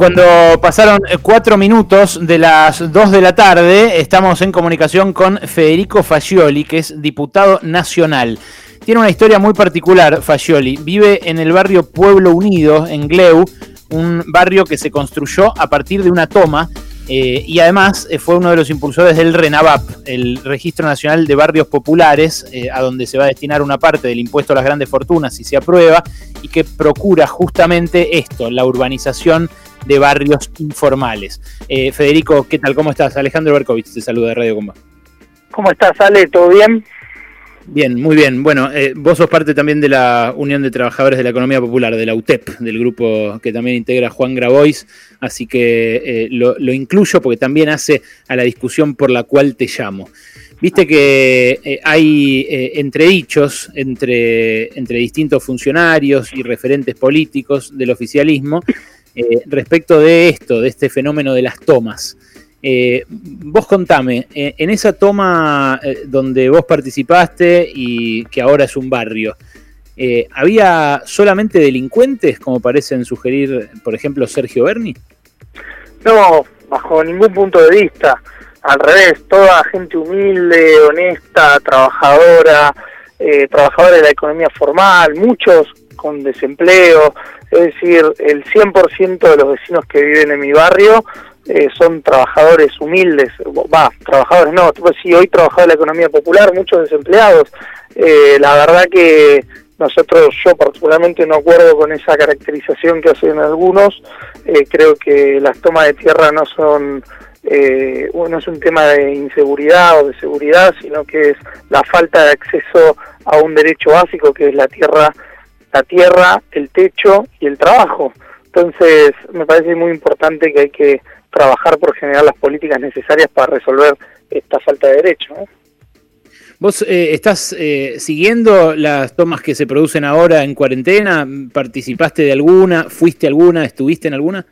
cuando pasaron cuatro minutos de las dos de la tarde, estamos en comunicación con Federico Fascioli, que es diputado nacional. Tiene una historia muy particular, Fascioli. Vive en el barrio Pueblo Unido, en Gleu, un barrio que se construyó a partir de una toma eh, y además eh, fue uno de los impulsores del RENAVAP, el Registro Nacional de Barrios Populares, a donde se va a destinar una parte del impuesto a las grandes fortunas si se aprueba, y que procura justamente esto, la urbanización de barrios informales. Eh, Federico, ¿qué tal? ¿Cómo estás? Alejandro Berkovich te saluda de Radio Comba. ¿Cómo estás, Ale? ¿Todo bien? Bien, muy bien. Bueno, eh, vos sos parte también de la Unión de Trabajadores de la Economía Popular, de la UTEP, del grupo que también integra Juan Grabois, así que eh, lo, incluyo porque también hace a la discusión por la cual te llamo. Viste que hay entredichos entre, entre distintos funcionarios y referentes políticos del oficialismo eh, respecto de esto, de este fenómeno de las tomas. Eh, vos contame, eh, en esa toma donde vos participaste y que ahora es un barrio, ¿había solamente delincuentes, como parecen sugerir, por ejemplo, Sergio Berni? No, bajo ningún punto de vista. Al revés, toda gente humilde, honesta, trabajadora, trabajadora de la economía formal, muchos con desempleo, es decir, el 100% de los vecinos que viven en mi barrio eh, son trabajadores humildes, va, trabajadores no, pues sí, hoy trabajo en la economía popular, muchos desempleados, eh, la verdad que nosotros, yo particularmente no acuerdo con esa caracterización que hacen algunos, eh, creo que las tomas de tierra no son eh, no es un tema de inseguridad o de seguridad, sino que es la falta de acceso a un derecho básico que es la tierra la tierra, el techo y el trabajo. Entonces, me parece muy importante que hay que trabajar por generar las políticas necesarias para resolver esta falta de derecho. ¿Vos eh, estás eh, siguiendo las tomas que se producen ahora en cuarentena? ¿Participaste de alguna? ¿Fuiste alguna? ¿Estuviste en alguna?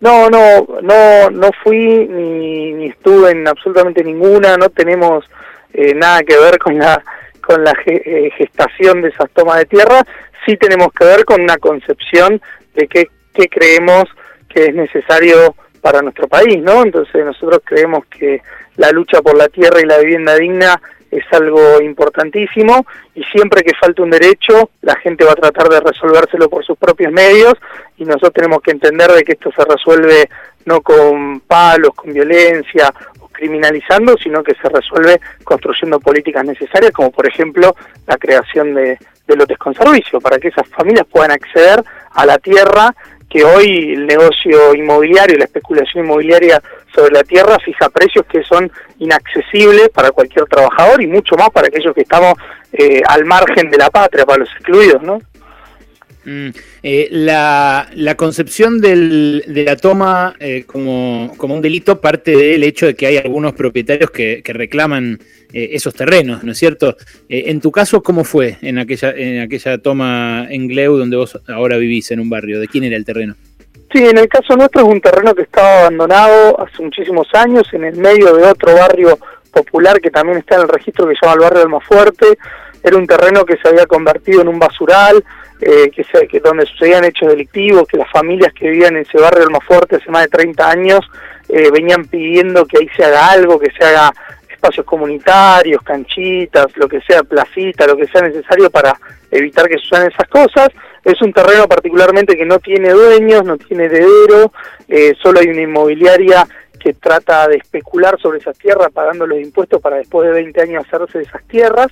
No, no, no, no fui ni, ni estuve en absolutamente ninguna. No tenemos eh, nada que ver con la con la eh, gestación de esas tomas de tierra, sí tenemos que ver con una concepción de qué, creemos que es necesario para nuestro país, ¿no? Entonces nosotros creemos que la lucha por la tierra y la vivienda digna es algo importantísimo y siempre que falte un derecho la gente va a tratar de resolvérselo por sus propios medios y nosotros tenemos que entender de que esto se resuelve no con palos, con violencia criminalizando, sino que se resuelve construyendo políticas necesarias, como por ejemplo la creación de, lotes con servicio, para que esas familias puedan acceder a la tierra que hoy el negocio inmobiliario, la especulación inmobiliaria sobre la tierra fija precios que son inaccesibles para cualquier trabajador y mucho más para aquellos que estamos eh, al margen de la patria, para los excluidos, ¿no? Mm, eh, la, concepción del, de la toma eh, como, un delito parte del hecho de que hay algunos propietarios que, reclaman eh, esos terrenos, ¿no es cierto? en tu caso, ¿cómo fue en aquella, en aquella toma en Gleu donde vos ahora vivís en un barrio? ¿De quién era el terreno? Sí, en el caso nuestro es un terreno que estaba abandonado hace muchísimos años en el medio de otro barrio popular que también está en el registro que se llama el barrio del Almafuerte. Era un terreno que se había convertido en un basural, eh, que, se, que donde sucedían hechos delictivos, que las familias que vivían en ese barrio del Fuerte hace más de 30 años eh, venían pidiendo que ahí se haga algo, que se haga espacios comunitarios, canchitas, lo que sea, placita, lo que sea necesario para evitar que sucedan esas cosas. Es un terreno particularmente que no tiene dueños, no tiene heredero, eh, solo hay una inmobiliaria que trata de especular sobre esas tierras pagando los impuestos para después de 20 años hacerse de esas tierras.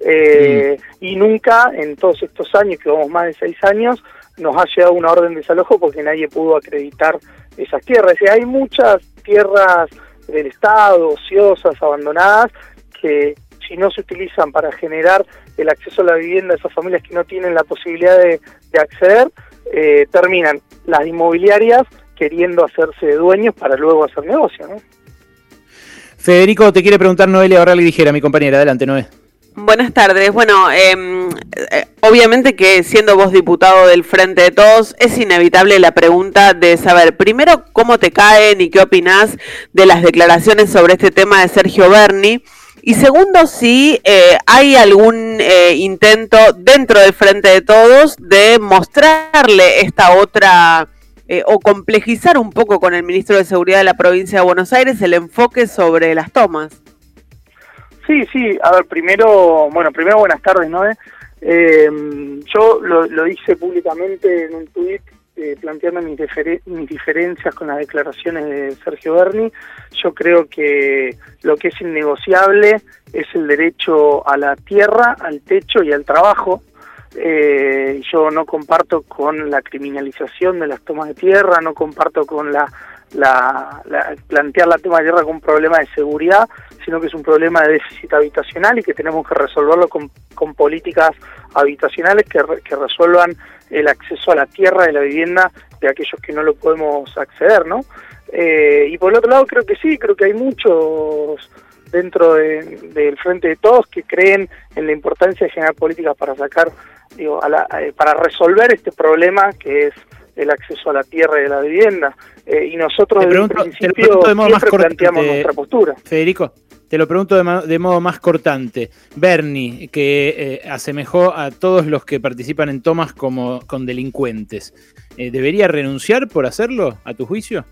Eh, y nunca en todos estos años, que vamos más de seis años, nos ha llegado una orden de desalojo porque nadie pudo acreditar esas tierras. Es hay muchas tierras del Estado, ociosas, abandonadas, que si no se utilizan para generar el acceso a la vivienda de esas familias que no tienen la posibilidad de, acceder, eh, terminan las inmobiliarias queriendo hacerse dueños para luego hacer negocio. ¿no? Federico, te quiere preguntar Noelia Barral y dijera, mi compañera. Adelante, Noé. Buenas tardes. Bueno, em, eh, obviamente que siendo vos diputado del Frente de Todos, es inevitable la pregunta de saber, primero, cómo te caen y qué opinás de las declaraciones sobre este tema de Sergio Berni. Y segundo, si eh, hay algún eh, intento dentro del Frente de Todos de mostrarle esta otra eh, o complejizar un poco con el ministro de Seguridad de la provincia de Buenos Aires el enfoque sobre las tomas. Sí, sí, a ver, primero, bueno, primero buenas tardes, ¿no? Eh, yo lo, lo hice públicamente en un tuit eh, planteando mis, mis, diferencias con las declaraciones de Sergio Berni. Yo creo que lo que es innegociable es el derecho a la tierra, al techo y al trabajo. Eh, yo no comparto con la criminalización de las tomas de tierra, no comparto con la, la, plantear la toma de tierra como un problema de seguridad, sino que es un problema de déficit habitacional y que tenemos que resolverlo con, con políticas habitacionales que, que resuelvan el acceso a la tierra y la vivienda de aquellos que no lo podemos acceder, ¿no? Eh, y por el otro lado creo que sí, creo que hay muchos dentro del frente de todos que creen en la importancia de generar políticas para sacar, digo, eh, para resolver este problema que es el acceso a la tierra y a la vivienda. Eh, y nosotros desde el principio siempre planteamos nuestra postura. Federico, te lo pregunto de, modo más cortante. Bernie, que eh, asemejó a todos los que participan en tomas como con delincuentes, eh, ¿debería renunciar por hacerlo, a tu juicio?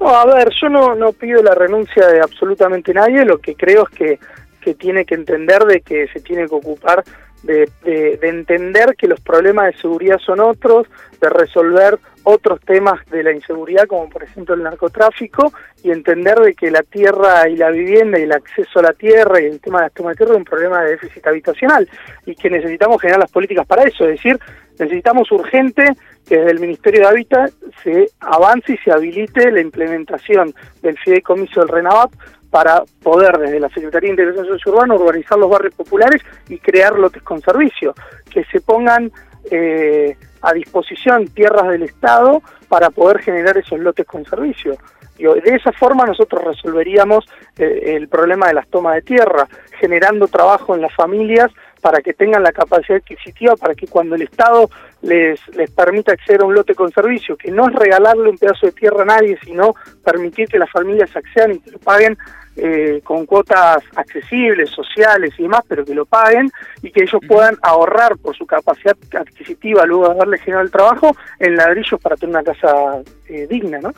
No, a ver, yo no, no pido la renuncia de absolutamente nadie, lo que creo es que, que tiene que entender de que se tiene que ocupar de, de, entender que los problemas de seguridad son otros, de resolver otros temas de la inseguridad, como por ejemplo el narcotráfico, y entender de que la tierra y la vivienda y el acceso a la tierra y el tema de la toma de tierra es un problema de déficit habitacional y que necesitamos generar las políticas para eso, es decir, necesitamos urgente que desde el Ministerio de Hábitat se avance y se habilite la implementación del fideicomiso del RENAVAP para poder desde la Secretaría de Integración Sociourbana urbanizar los barrios populares y crear lotes con servicio, que se pongan eh, a disposición tierras del Estado para poder generar esos lotes con servicio. de esa forma nosotros resolveríamos eh, el problema de las tomas de tierra, generando trabajo en las familias para que tengan la capacidad adquisitiva, para que cuando el Estado les, les permita acceder a un lote con servicio, que no es regalarle un pedazo de tierra a nadie, sino permitir que las familias accedan y que lo paguen eh, con cuotas accesibles, sociales y demás, pero que lo paguen y que ellos puedan ahorrar por su capacidad adquisitiva luego de haberle generado el trabajo en ladrillos para tener una casa eh, digna, ¿no?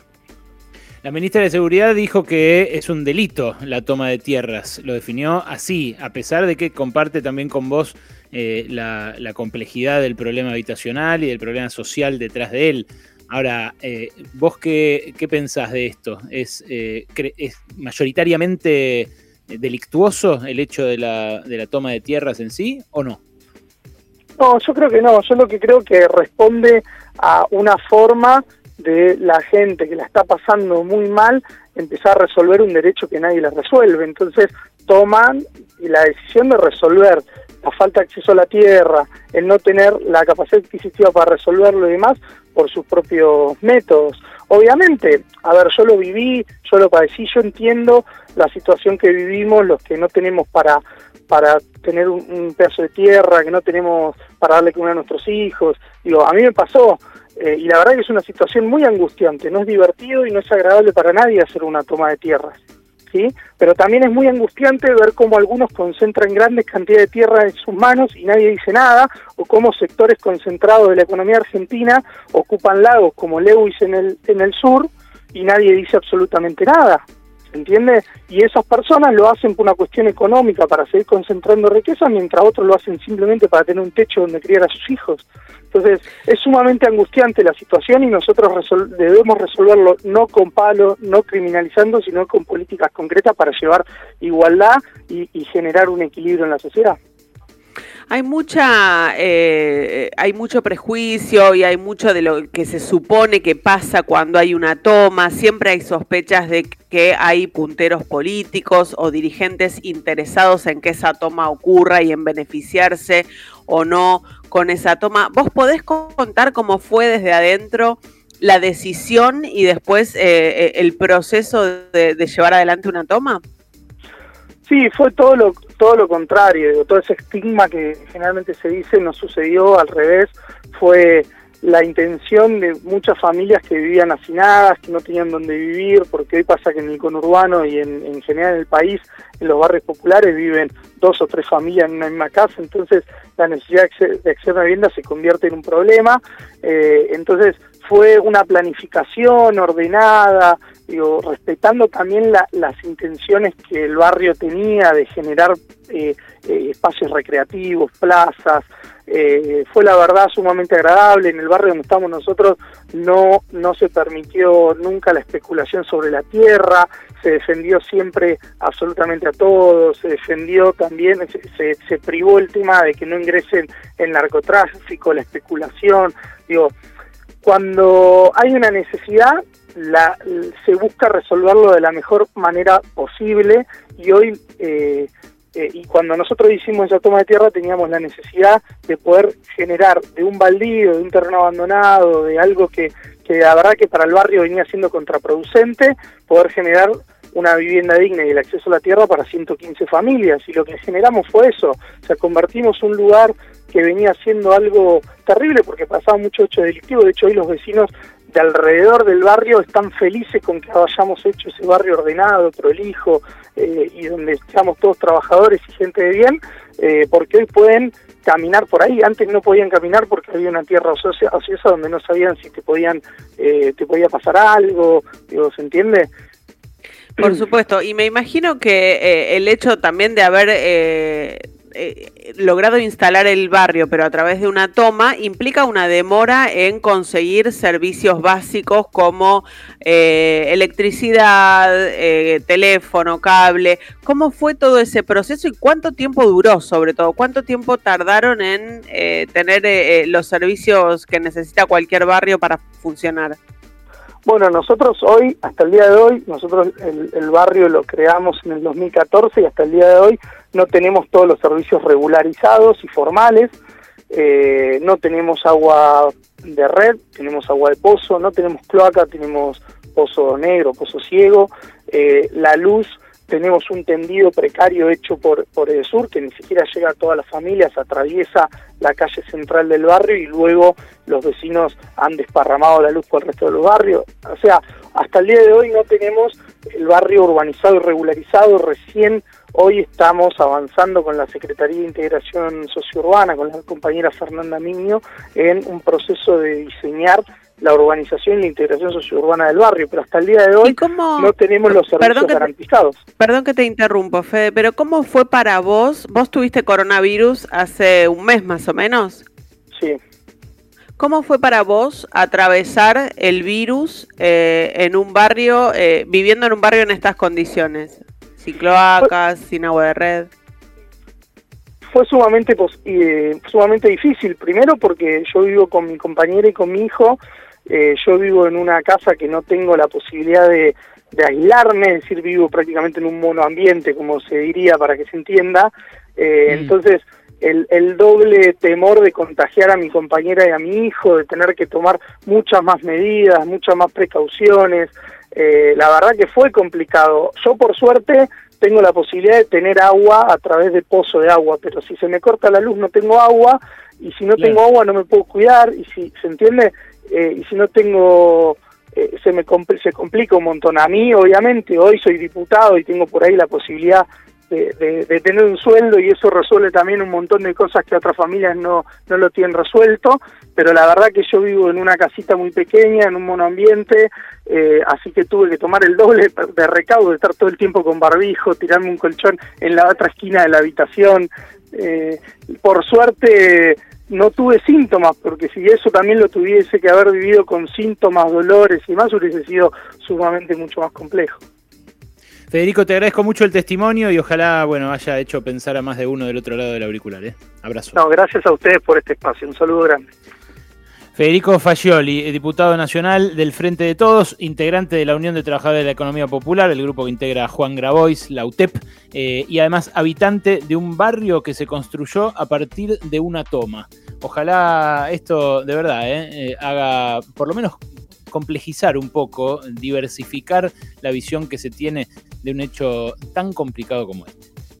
La ministra de Seguridad dijo que es un delito la toma de tierras. Lo definió así, a pesar de que comparte también con vos eh, la, complejidad del problema habitacional y del problema social detrás de él. Ahora, eh, ¿vos qué, pensás de esto? ¿Es, eh, ¿Es, mayoritariamente delictuoso el hecho de la, de la toma de tierras en sí o no? No, yo creo que no. Yo lo que creo que responde a una forma de la gente que la está pasando muy mal empezar a resolver un derecho que nadie le resuelve. Entonces toman la decisión de resolver la falta de acceso a la tierra, el no tener la capacidad adquisitiva para resolverlo y demás por sus propios métodos. Obviamente, a ver, yo lo viví, yo lo padecí, yo entiendo la situación que vivimos, los que no tenemos para para tener un, pedazo de tierra, que no tenemos para darle comer a nuestros hijos. Digo, a mí me pasó, eh, y la verdad que es una situación muy angustiante, no es divertido y no es agradable para nadie hacer una toma de tierras. ¿Sí? Pero también es muy angustiante ver cómo algunos concentran grandes cantidades de tierra en sus manos y nadie dice nada, o cómo sectores concentrados de la economía argentina ocupan lagos como Lewis en el, en el sur y nadie dice absolutamente nada. ¿Entiende? Y esas personas lo hacen por una cuestión económica, para seguir concentrando riqueza, mientras otros lo hacen simplemente para tener un techo donde criar a sus hijos. Entonces, es sumamente angustiante la situación y nosotros debemos resolverlo no con palo, no criminalizando, sino con políticas concretas para llevar igualdad y generar un equilibrio en la sociedad. Hay mucha, eh, hay mucho prejuicio y hay mucho de lo que se supone que pasa cuando hay una toma. Siempre hay sospechas de que hay punteros políticos o dirigentes interesados en que esa toma ocurra y en beneficiarse o no con esa toma. ¿Vos podés contar cómo fue desde adentro la decisión y después eh, eh, el proceso de llevar adelante una toma? Sí, fue todo lo, todo lo contrario, todo ese estigma que generalmente se dice no sucedió, al revés, fue la intención de muchas familias que vivían hacinadas, que no tenían dónde vivir, porque hoy pasa que en el conurbano y en, general en el país, en los barrios populares viven dos o tres familias en una misma casa, entonces la necesidad de acceder a vivienda se convierte en un problema. Eh, entonces fue una planificación ordenada, digo, respetando también las intenciones que el barrio tenía de generar eh, eh, espacios recreativos, plazas, eh, fue la verdad sumamente agradable. En el barrio donde estamos nosotros no, no se permitió nunca la especulación sobre la tierra, se defendió siempre absolutamente a todos, se defendió también, se, se, privó el tema de que no ingresen el narcotráfico, la especulación. Digo, cuando hay una necesidad, la, se busca resolverlo de la mejor manera posible y hoy eh, eh, y cuando nosotros hicimos esa toma de tierra teníamos la necesidad de poder generar de un baldío, de un terreno abandonado, de algo que, que la verdad que para el barrio venía siendo contraproducente, poder generar una vivienda digna y el acceso a la tierra para 115 familias. Y lo que generamos fue eso, o sea, convertimos un lugar que venía siendo algo terrible porque pasaba mucho hecho delictivo, de hecho hoy los vecinos de alrededor del barrio están felices con que hayamos hecho ese barrio ordenado, prolijo, eh, y donde estamos todos trabajadores y gente de bien, eh, porque hoy pueden caminar por ahí. Antes no podían caminar porque había una tierra ociosa donde no sabían si te podían eh, te podía pasar algo, digo, ¿se entiende? Por supuesto, y me imagino que el hecho también de haber eh, logrado instalar el barrio, pero a través de una toma, implica una demora en conseguir servicios básicos como eh, electricidad, eh, teléfono, cable. ¿Cómo fue todo ese proceso y cuánto tiempo duró, sobre todo? ¿Cuánto tiempo tardaron en tener los servicios que necesita cualquier barrio para funcionar? Bueno, nosotros hoy, hasta el día de hoy, nosotros el, barrio lo creamos en el 2014 y hasta el día de hoy no tenemos todos los servicios regularizados y formales, eh, no tenemos agua de red, tenemos agua de pozo, no tenemos cloaca, tenemos pozo negro, pozo ciego, eh, la luz tenemos un tendido precario hecho por, por sur que ni siquiera llega a todas las familias, atraviesa la calle central del barrio y luego los vecinos han desparramado la luz por el resto de los barrios. O sea, hasta el día de hoy no tenemos el barrio urbanizado y regularizado, recién hoy estamos avanzando con la Secretaría de Integración Sociourbana, con la compañera Fernanda Miño, en un proceso de diseñar la urbanización y la integración sociourbana del barrio, pero hasta el día de hoy no tenemos los servicios garantizados. perdón que te interrumpo, Fede, pero ¿cómo fue para vos? Vos tuviste coronavirus hace un mes más o menos. Sí. ¿Cómo fue para vos atravesar el virus eh, en un barrio, eh, viviendo en un barrio en estas condiciones? Sin cloacas, sin agua de red fue sumamente eh, sumamente difícil primero porque yo vivo con mi compañera y con mi hijo eh, yo vivo en una casa que no tengo la posibilidad de, aislarme, es decir, vivo prácticamente en un monoambiente, como se diría para que se entienda. Eh, mm. Entonces, el, el, doble temor de contagiar a mi compañera y a mi hijo, de tener que tomar muchas más medidas, muchas más precauciones, eh, la verdad que fue complicado. Yo, por suerte, tengo la posibilidad de tener agua a través de pozo de agua, pero si se me corta la luz no tengo agua, y si no tengo agua no me puedo cuidar, y si, ¿se entiende? Eh, y si no tengo, eh, se me se complica un montón. A mí, obviamente, hoy soy diputado y tengo por ahí la posibilidad de, tener un sueldo y eso resuelve también un montón de cosas que otras familias no, no lo tienen resuelto, pero la verdad que yo vivo en una casita muy pequeña, en un monoambiente, eh, así que tuve que tomar el doble de recaudo, de estar todo el tiempo con barbijo, tirarme un colchón en la otra esquina de la habitación. por suerte no tuve síntomas, porque si eso también lo tuviese que haber vivido con síntomas, dolores y más, hubiese sido sumamente mucho más complejo. Federico, te agradezco mucho el testimonio y ojalá, bueno, haya hecho pensar a más de uno del otro lado del auricular. ¿eh? Abrazo. No, gracias a ustedes por este espacio. Un saludo grande. Federico Fagioli, diputado nacional del Frente de Todos, integrante de la Unión de Trabajadores de la Economía Popular, el grupo que integra Juan Grabois, la UTEP, eh, y además habitante de un barrio que se construyó a partir de una toma. Ojalá esto de verdad eh, eh, haga por lo menos complejizar un poco, diversificar la visión que se tiene de un hecho tan complicado como este.